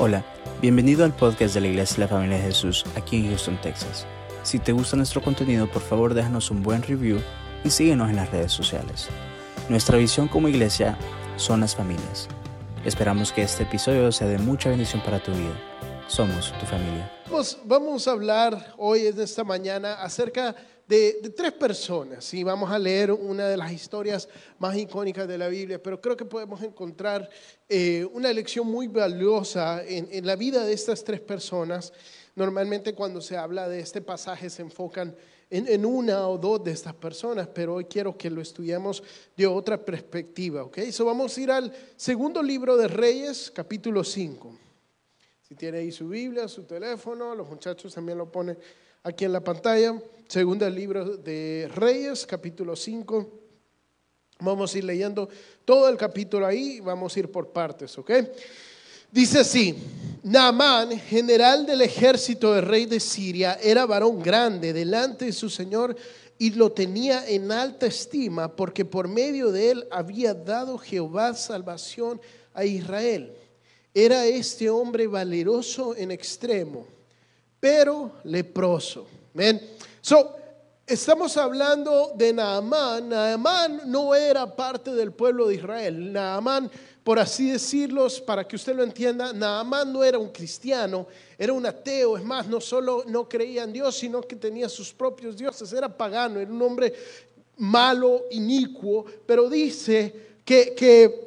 Hola, bienvenido al podcast de la Iglesia de la Familia de Jesús aquí en Houston, Texas. Si te gusta nuestro contenido, por favor déjanos un buen review y síguenos en las redes sociales. Nuestra visión como iglesia son las familias. Esperamos que este episodio sea de mucha bendición para tu vida. Somos tu familia. Vamos, vamos a hablar hoy, en esta mañana, acerca de, tres personas y vamos a leer una de las historias más icónicas de la Biblia, pero creo que podemos encontrar eh, una lección muy valiosa en, en, la vida de estas tres personas. Normalmente cuando se habla de este pasaje se enfocan en, en, una o dos de estas personas, pero hoy quiero que lo estudiemos de otra perspectiva, ¿ok? So vamos a ir al segundo libro de Reyes, capítulo 5. Si tiene ahí su Biblia, su teléfono, los muchachos también lo ponen aquí en la pantalla. Segundo libro de Reyes, capítulo 5. Vamos a ir leyendo todo el capítulo ahí, vamos a ir por partes, ¿ok? Dice así, Naamán, general del ejército del rey de Siria, era varón grande delante de su señor y lo tenía en alta estima porque por medio de él había dado Jehová salvación a Israel. Era este hombre valeroso en extremo, pero leproso. ¿Ven? So, estamos hablando de Naamán. Naamán no era parte del pueblo de Israel. Naamán, por así decirlo, para que usted lo entienda, Naamán no era un cristiano, era un ateo. Es más, no solo no creía en Dios, sino que tenía sus propios dioses. Era pagano, era un hombre malo, inicuo, pero dice que, que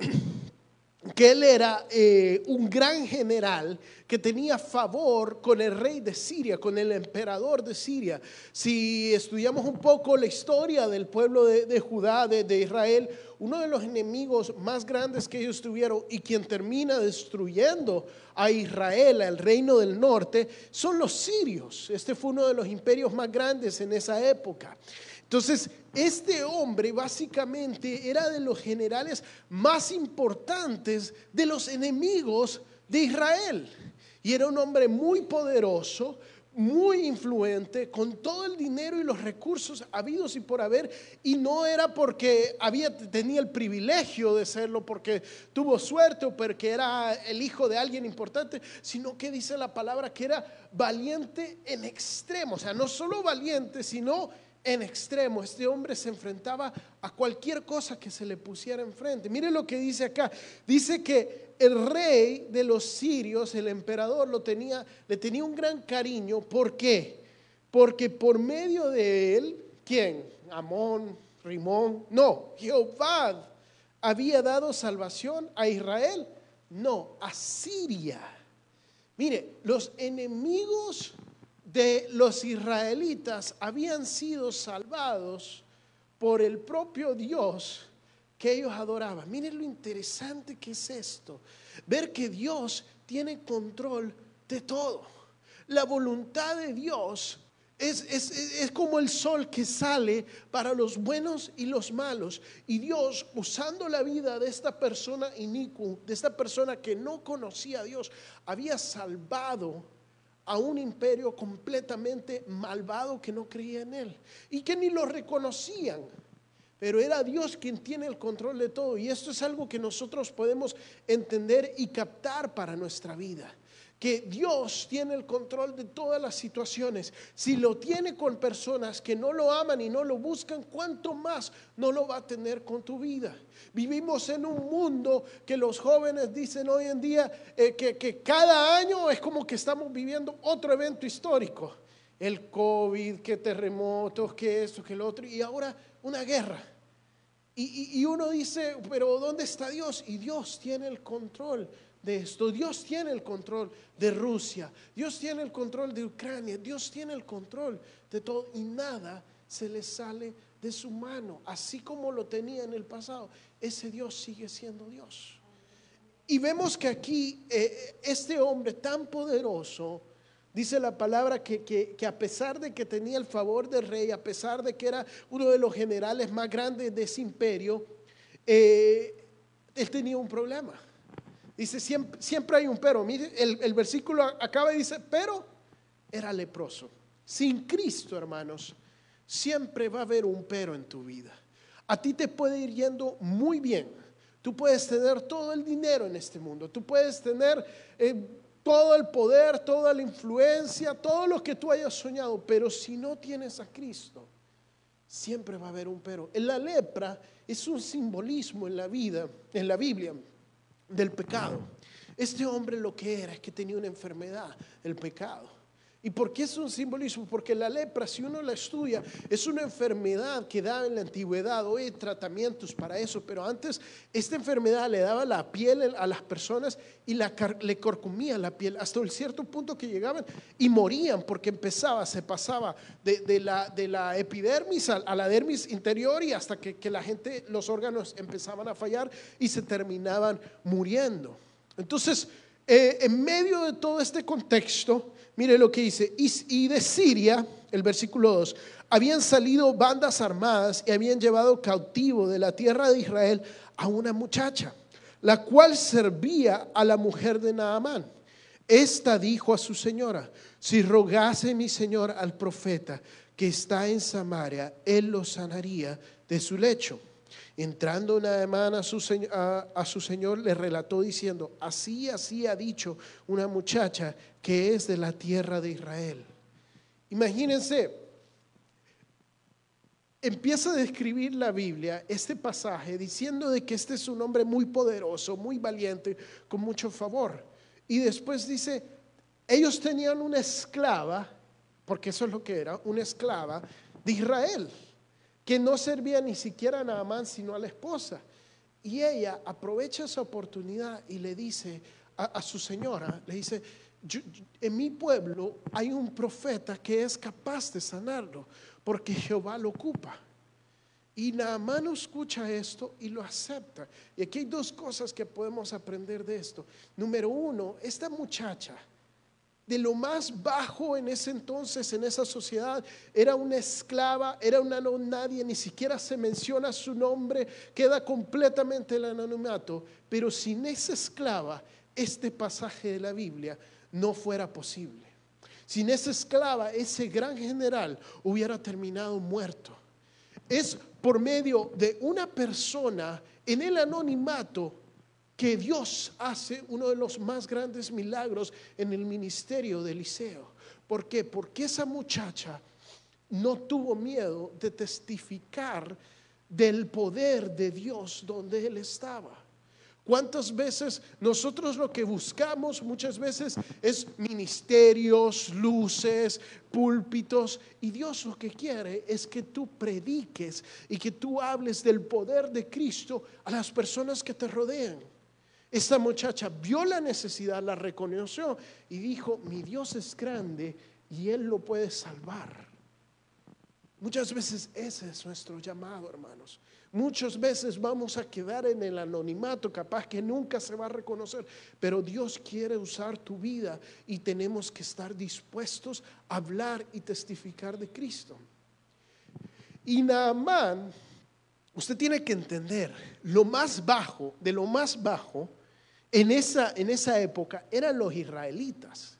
que él era eh, un gran general que tenía favor con el rey de Siria, con el emperador de Siria. Si estudiamos un poco la historia del pueblo de, Judá, de, de, Israel, uno de los enemigos más grandes que ellos tuvieron y quien termina destruyendo a Israel, al reino del norte, son los sirios. Este fue uno de los imperios más grandes en esa época. Entonces, este hombre básicamente era de los generales más importantes de los enemigos de Israel. Y era un hombre muy poderoso, muy influente, con todo el dinero y los recursos habidos y por haber. Y no era porque tenía el privilegio de serlo, porque tuvo suerte o porque era el hijo de alguien importante, sino que dice la palabra que era valiente en extremo. O sea, no solo valiente, sino en extremo. Este hombre se enfrentaba a cualquier cosa que se le pusiera enfrente. Mire lo que dice acá. Dice que el rey de los sirios, el emperador, lo tenía, le tenía un gran cariño. ¿Por qué? Porque por medio de él, ¿quién? Amón, Rimón. No, Jehová había dado salvación a Israel. No, a Siria. Mire, los enemigos de los israelitas habían sido salvados por el propio Dios que ellos adoraban. Miren lo interesante que es esto. Ver que Dios tiene control de todo. La voluntad de Dios es, es, es, como el sol que sale para los buenos y los malos. Y Dios, usando la vida de esta persona inicu, de esta persona que no conocía a Dios, había salvado a un imperio completamente malvado que no creía en él y que ni lo reconocían. Pero era Dios quien tiene el control de todo. Y esto es algo que nosotros podemos entender y captar para nuestra vida que Dios tiene el control de todas las situaciones. Si lo tiene con personas que no lo aman y no lo buscan, ¿cuánto más no lo va a tener con tu vida? Vivimos en un mundo que los jóvenes dicen hoy en día eh, que, que cada año es como que estamos viviendo otro evento histórico. El COVID, que terremotos, que esto, que lo otro, y ahora una guerra. Y, y, y uno dice, pero ¿dónde está Dios? Y Dios tiene el control de esto. Dios tiene el control de Rusia, Dios tiene el control de Ucrania, Dios tiene el control de todo y nada se le sale de su mano, así como lo tenía en el pasado. Ese Dios sigue siendo Dios. Y vemos que aquí eh, este hombre tan poderoso, dice la palabra que, que, a pesar de que tenía el favor del rey, a pesar de que era uno de los generales más grandes de ese imperio, eh, él tenía un problema. Dice, siempre, siempre hay un pero. Mire, el, versículo acaba y dice, pero era leproso. Sin Cristo, hermanos, siempre va a haber un pero en tu vida. A ti te puede ir yendo muy bien. Tú puedes tener todo el dinero en este mundo. Tú puedes tener eh, todo el poder, toda la influencia, todo lo que tú hayas soñado, pero si no tienes a Cristo, siempre va a haber un pero. La lepra es un simbolismo en la vida, en la Biblia, del pecado. Este hombre lo que era es que tenía una enfermedad, el pecado. ¿Y por qué es un simbolismo? Porque la lepra, si uno la estudia, es una enfermedad que da en la antigüedad. Hoy tratamientos para eso, pero antes esta enfermedad le daba la piel a las personas y le corcumía la piel hasta el cierto punto que llegaban y morían porque empezaba, se pasaba de, la, de la, epidermis a, la dermis interior y hasta que, que la gente, los órganos empezaban a fallar y se terminaban muriendo. Entonces, eh, en medio de todo este contexto, mire lo que dice, y, de Siria, el versículo 2, habían salido bandas armadas y habían llevado cautivo de la tierra de Israel a una muchacha, la cual servía a la mujer de Naamán. Esta dijo a su señora, si rogase mi señor al profeta que está en Samaria, él lo sanaría de su lecho. Entrando Naamán a su, a, su señor, le relató diciendo, así, así ha dicho una muchacha que es de la tierra de Israel. Imagínense, empieza a describir la Biblia este pasaje diciendo de que este es un hombre muy poderoso, muy valiente, con mucho favor. Y después dice, ellos tenían una esclava, porque eso es lo que era, una esclava de Israel que no servía ni siquiera a Naamán, sino a la esposa. Y ella aprovecha esa oportunidad y le dice a, su señora, le dice, en mi pueblo hay un profeta que es capaz de sanarlo, porque Jehová lo ocupa. Y Naamán escucha esto y lo acepta. Y aquí hay dos cosas que podemos aprender de esto. Número uno, esta muchacha de lo más bajo en ese entonces, en esa sociedad. Era una esclava, era una no nadie, ni siquiera se menciona su nombre, queda completamente el anonimato. Pero sin esa esclava, este pasaje de la Biblia no fuera posible. Sin esa esclava, ese gran general hubiera terminado muerto. Es por medio de una persona en el anonimato que Dios hace uno de los más grandes milagros en el ministerio de Eliseo. ¿Por qué? Porque esa muchacha no tuvo miedo de testificar del poder de Dios donde él estaba. ¿Cuántas veces nosotros lo que buscamos muchas veces es ministerios, luces, púlpitos y Dios lo que quiere es que tú prediques y que tú hables del poder de Cristo a las personas que te rodean? Esta muchacha vio la necesidad, la reconoció y dijo, mi Dios es grande y Él lo puede salvar. Muchas veces ese es nuestro llamado, hermanos. Muchas veces vamos a quedar en el anonimato, capaz que nunca se va a reconocer, pero Dios quiere usar tu vida y tenemos que estar dispuestos a hablar y testificar de Cristo. Y Naamán, usted tiene que entender, lo más bajo, de lo más bajo, en esa, en esa época eran los israelitas,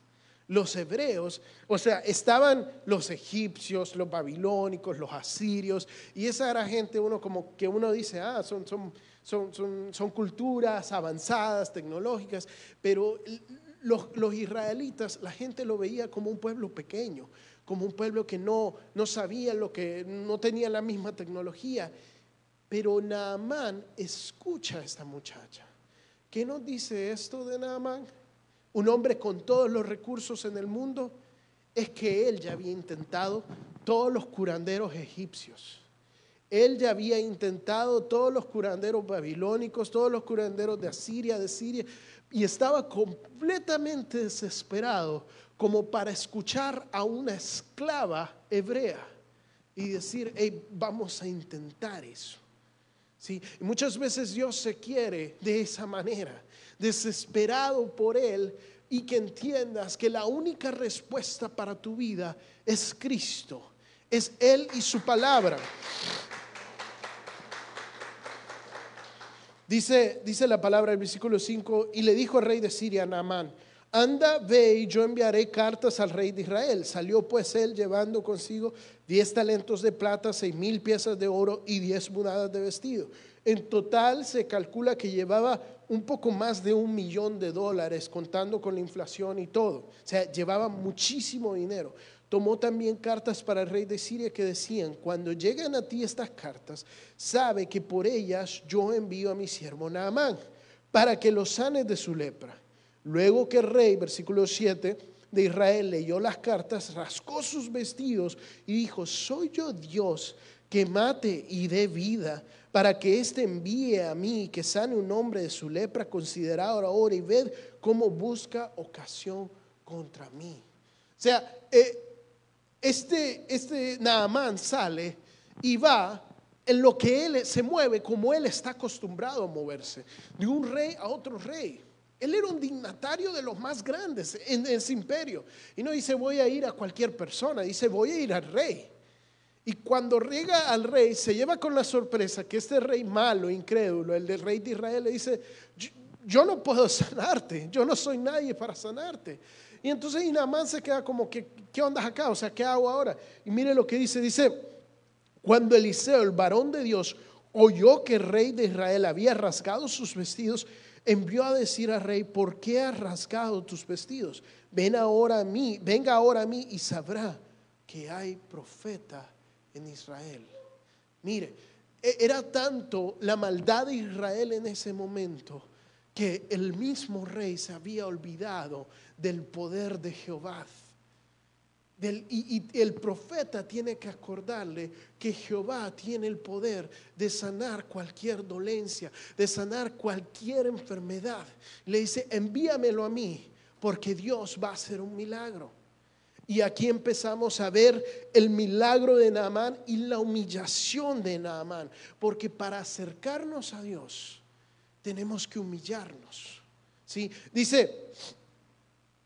los hebreos, o sea, estaban los egipcios, los babilónicos, los asirios, y esa era gente, uno como que uno dice, ah, son, son, son, son, culturas avanzadas, tecnológicas, pero los, los, israelitas, la gente lo veía como un pueblo pequeño, como un pueblo que no, no sabía lo que, no tenía la misma tecnología. Pero Naamán escucha a esta muchacha ¿Qué nos dice esto de Naamán? Un hombre con todos los recursos en el mundo es que él ya había intentado todos los curanderos egipcios. Él ya había intentado todos los curanderos babilónicos, todos los curanderos de Asiria, de Siria, y estaba completamente desesperado como para escuchar a una esclava hebrea y decir, vamos a intentar eso. ¿Sí? muchas veces Dios se quiere de esa manera, desesperado por Él y que entiendas que la única respuesta para tu vida es Cristo, es Él y su palabra. Dice, dice la palabra del versículo 5, y le dijo al rey de Siria, Naamán, anda, ve y yo enviaré cartas al rey de Israel. Salió pues él llevando consigo diez talentos de plata, seis mil piezas de oro y diez mudadas de vestido. En total se calcula que llevaba un poco más de un millón de dólares, contando con la inflación y todo. O sea, llevaba muchísimo dinero. Tomó también cartas para el rey de Siria que decían, cuando lleguen a ti estas cartas, sabe que por ellas yo envío a mi siervo Naamán, para que lo sane de su lepra. Luego que el rey, versículo 7, de Israel leyó las cartas, rascó sus vestidos y dijo, soy yo Dios que mate y dé vida, para que éste envíe a mí, que sane un hombre de su lepra, considerado ahora y ved cómo busca ocasión contra mí. O sea, eh, este, este Naamán sale y va en lo que él se mueve como él está acostumbrado a moverse, de un rey a otro rey. Él era un dignatario de los más grandes en ese imperio. Y no dice voy a ir a cualquier persona, dice voy a ir al rey. Y cuando llega al rey, se lleva con la sorpresa que este rey malo, incrédulo, el del rey de Israel, le dice, yo, no puedo sanarte, yo no soy nadie para sanarte. Y entonces Inamán se queda como, ¿qué, ¿qué onda acá? O sea, ¿qué hago ahora? Y mire lo que dice, dice, cuando Eliseo, el varón de Dios, oyó que el rey de Israel había rasgado sus vestidos, envió a decir al rey, ¿por qué has rasgado tus vestidos? Ven ahora a mí, venga ahora a mí y sabrá que hay profeta en Israel. Mire, e-, era tanto la maldad de Israel en ese momento que el mismo rey se había olvidado del poder de Jehová. Y, el profeta tiene que acordarle que Jehová tiene el poder de sanar cualquier dolencia, de sanar cualquier enfermedad. Le dice, envíamelo a mí, porque Dios va a hacer un milagro. Y aquí empezamos a ver el milagro de Naamán y la humillación de Naamán. Porque para acercarnos a Dios tenemos que humillarnos. ¿sí? Dice,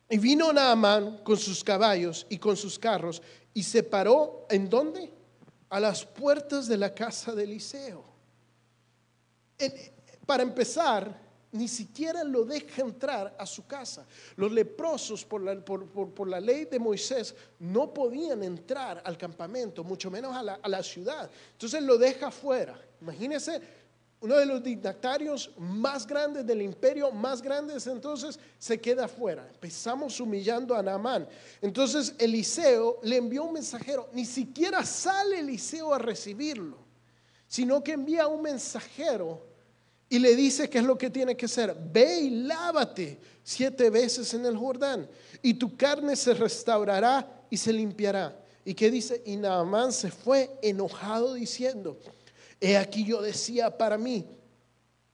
y vino Naamán con sus caballos y con sus carros y se paró en dónde? A las puertas de la casa de Eliseo. para empezar, ni siquiera lo deja entrar a su casa. Los leprosos por la, ley de Moisés no podían entrar al campamento, mucho menos a la, a la ciudad. Entonces lo deja fuera. Imagínense, uno de los dignatarios más grandes del imperio, más grandes entonces, se queda fuera. Empezamos humillando a Naamán. Entonces Eliseo le envió un mensajero, ni siquiera sale Eliseo a recibirlo, sino que envía un mensajero y le dice qué es lo que tiene que hacer. Ve y lávate siete veces en el Jordán y tu carne se restaurará y se limpiará. ¿Y qué dice? Y Naamán se fue enojado diciendo, he aquí yo decía para mí,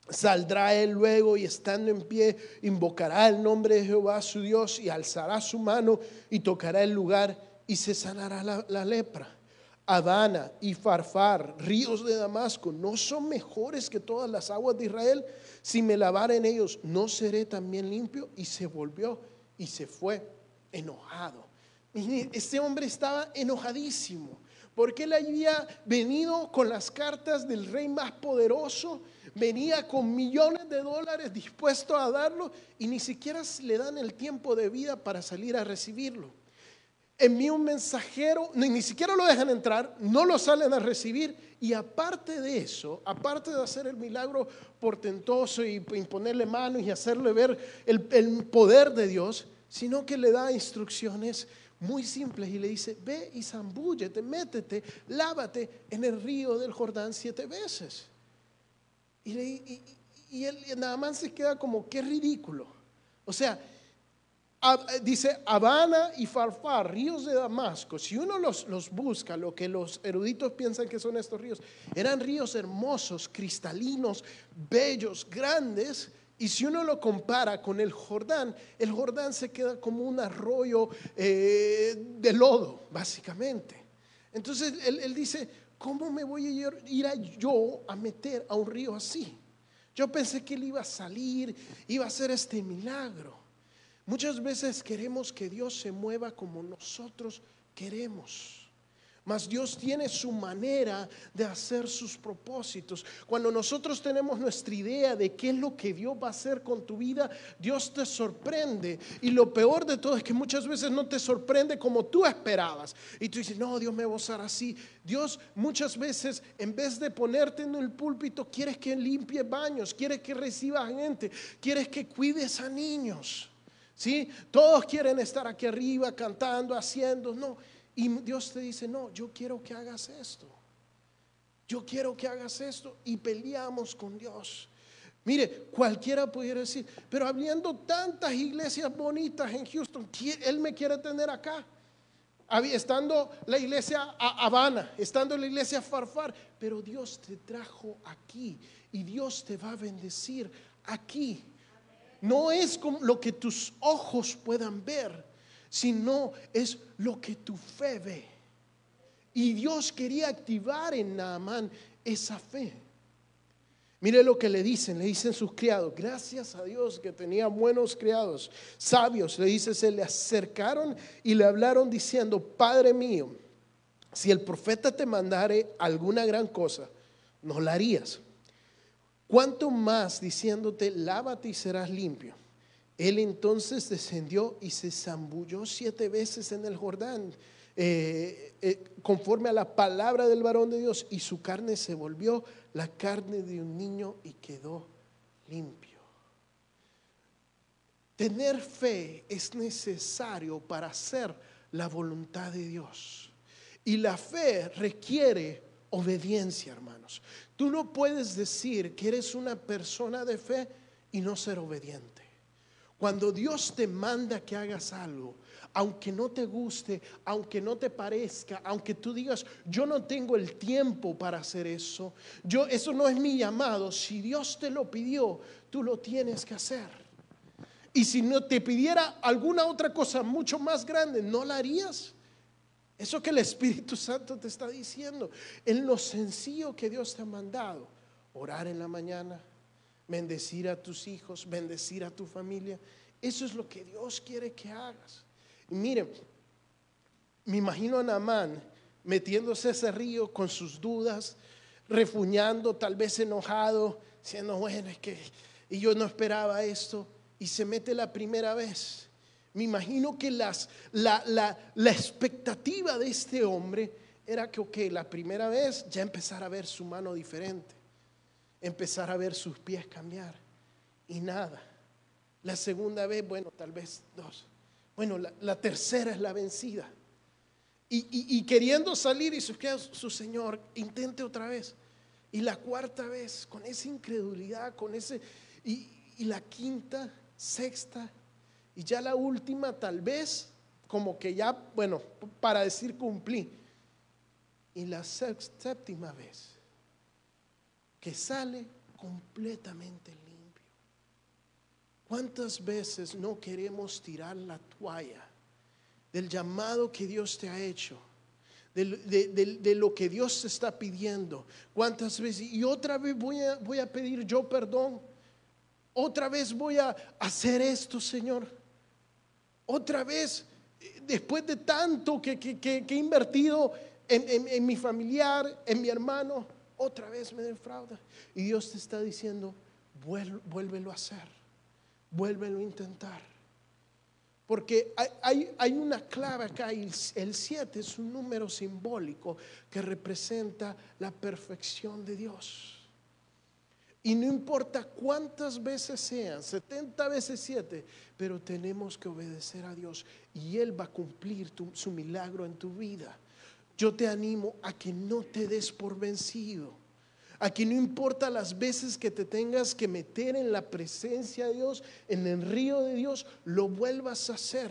saldrá él luego y estando en pie invocará el nombre de Jehová su Dios y alzará su mano y tocará el lugar y se sanará la, lepra. Adana y Farfar, ríos de Damasco, ¿no son mejores que todas las aguas de Israel? Si me lavara en ellos, ¿no seré también limpio? Y se volvió y se fue enojado. Este hombre estaba enojadísimo porque él había venido con las cartas del rey más poderoso, venía con millones de dólares dispuesto a darlo y ni siquiera le dan el tiempo de vida para salir a recibirlo. Envía un mensajero, ni, siquiera lo dejan entrar, no lo salen a recibir. Y aparte de eso, aparte de hacer el milagro portentoso y imponerle manos y hacerle ver el, el poder de Dios, sino que le da instrucciones muy simples y le dice, ve y zambúllete, métete, lávate en el río del Jordán siete veces. Y, él nada más se queda como, qué ridículo. O sea, dice Habana y Farfar, ríos de Damasco. Si uno los, los, busca, lo que los eruditos piensan que son estos ríos, eran ríos hermosos, cristalinos, bellos, grandes. Y si uno lo compara con el Jordán, el Jordán se queda como un arroyo eh, de lodo, básicamente. Entonces él, dice, ¿cómo me voy a ir a yo a meter a un río así? Yo pensé que él iba a salir, iba a hacer este milagro. Muchas veces queremos que Dios se mueva como nosotros queremos. Mas Dios tiene su manera de hacer sus propósitos. Cuando nosotros tenemos nuestra idea de qué es lo que Dios va a hacer con tu vida, Dios te sorprende. Y lo peor de todo es que muchas veces no te sorprende como tú esperabas. Y tú dices, no, Dios me va a usar así. Dios muchas veces, en vez de ponerte en el púlpito, quieres que limpie baños, quieres que reciba gente, quieres que cuides a niños. ¿Sí? Todos quieren estar aquí arriba cantando, haciendo. No, y Dios te dice, no, yo quiero que hagas esto. Yo quiero que hagas esto y peleamos con Dios. Mire, cualquiera pudiera decir, pero habiendo tantas iglesias bonitas en Houston, Él me quiere tener acá. Estando la iglesia Habana, estando la iglesia Farfar, pero Dios te trajo aquí y Dios te va a bendecir aquí. No es como lo que tus ojos puedan ver, sino es lo que tu fe ve. Y Dios quería activar en Naamán esa fe. Mire lo que le dicen, le dicen sus criados, gracias a Dios que tenía buenos criados, sabios, le dice, se le acercaron y le hablaron diciendo, Padre mío, si el profeta te mandare alguna gran cosa, no la harías. ¿Cuánto más diciéndote, lávate y serás limpio? Él entonces descendió y se zambulló siete veces en el Jordán, eh, eh, conforme a la palabra del varón de Dios, y su carne se volvió la carne de un niño y quedó limpio. Tener fe es necesario para hacer la voluntad de Dios. Y la fe requiere obediencia, hermanos. Tú no puedes decir que eres una persona de fe y no ser obediente. Cuando Dios te manda que hagas algo, aunque no te guste, aunque no te parezca, aunque tú digas, yo no tengo el tiempo para hacer eso, yo eso no es mi llamado, si Dios te lo pidió, tú lo tienes que hacer. Y si no te pidiera alguna otra cosa mucho más grande, ¿no la harías? Eso que el Espíritu Santo te está diciendo, en lo sencillo que Dios te ha mandado, orar en la mañana, bendecir a tus hijos, bendecir a tu familia. Eso es lo que Dios quiere que hagas. Y miren, me imagino a Naamán metiéndose ese río con sus dudas, refuñando, tal vez enojado, diciendo, bueno, es que y yo no esperaba esto, y se mete la primera vez. Me imagino que la, la, la expectativa de este hombre era que, ok, la primera vez ya empezara a ver su mano diferente empezar a ver sus pies cambiar. Y nada. La segunda vez, bueno, tal vez dos. Bueno, la, tercera es la vencida. Y, queriendo salir y su, su Señor, intente otra vez. Y la cuarta vez, con esa incredulidad, con ese... Y, y la quinta, sexta, y ya la última tal vez, como que ya, bueno, para decir cumplí. Y la séptima vez que sale completamente limpio. ¿Cuántas veces no queremos tirar la toalla del llamado que Dios te ha hecho? De, lo que Dios te está pidiendo. ¿Cuántas veces? Y otra vez voy a, voy a pedir yo perdón. Otra vez voy a hacer esto, Señor. Otra vez, eh, después de tanto que, he invertido en, en mi familiar, en mi hermano, otra vez me defrauda. Y Dios te está diciendo, vuélvelo a hacer, vuélvelo a intentar. Porque hay, una clave acá el 7 es un número simbólico que representa la perfección de Dios. Y no importa cuántas veces sean, 70 veces 7, pero tenemos que obedecer a Dios y Él va a cumplir su milagro en tu vida. Yo te animo a que no te des por vencido. A que no importa las veces que te tengas que meter en la presencia de Dios, en el río de Dios, lo vuelvas a hacer.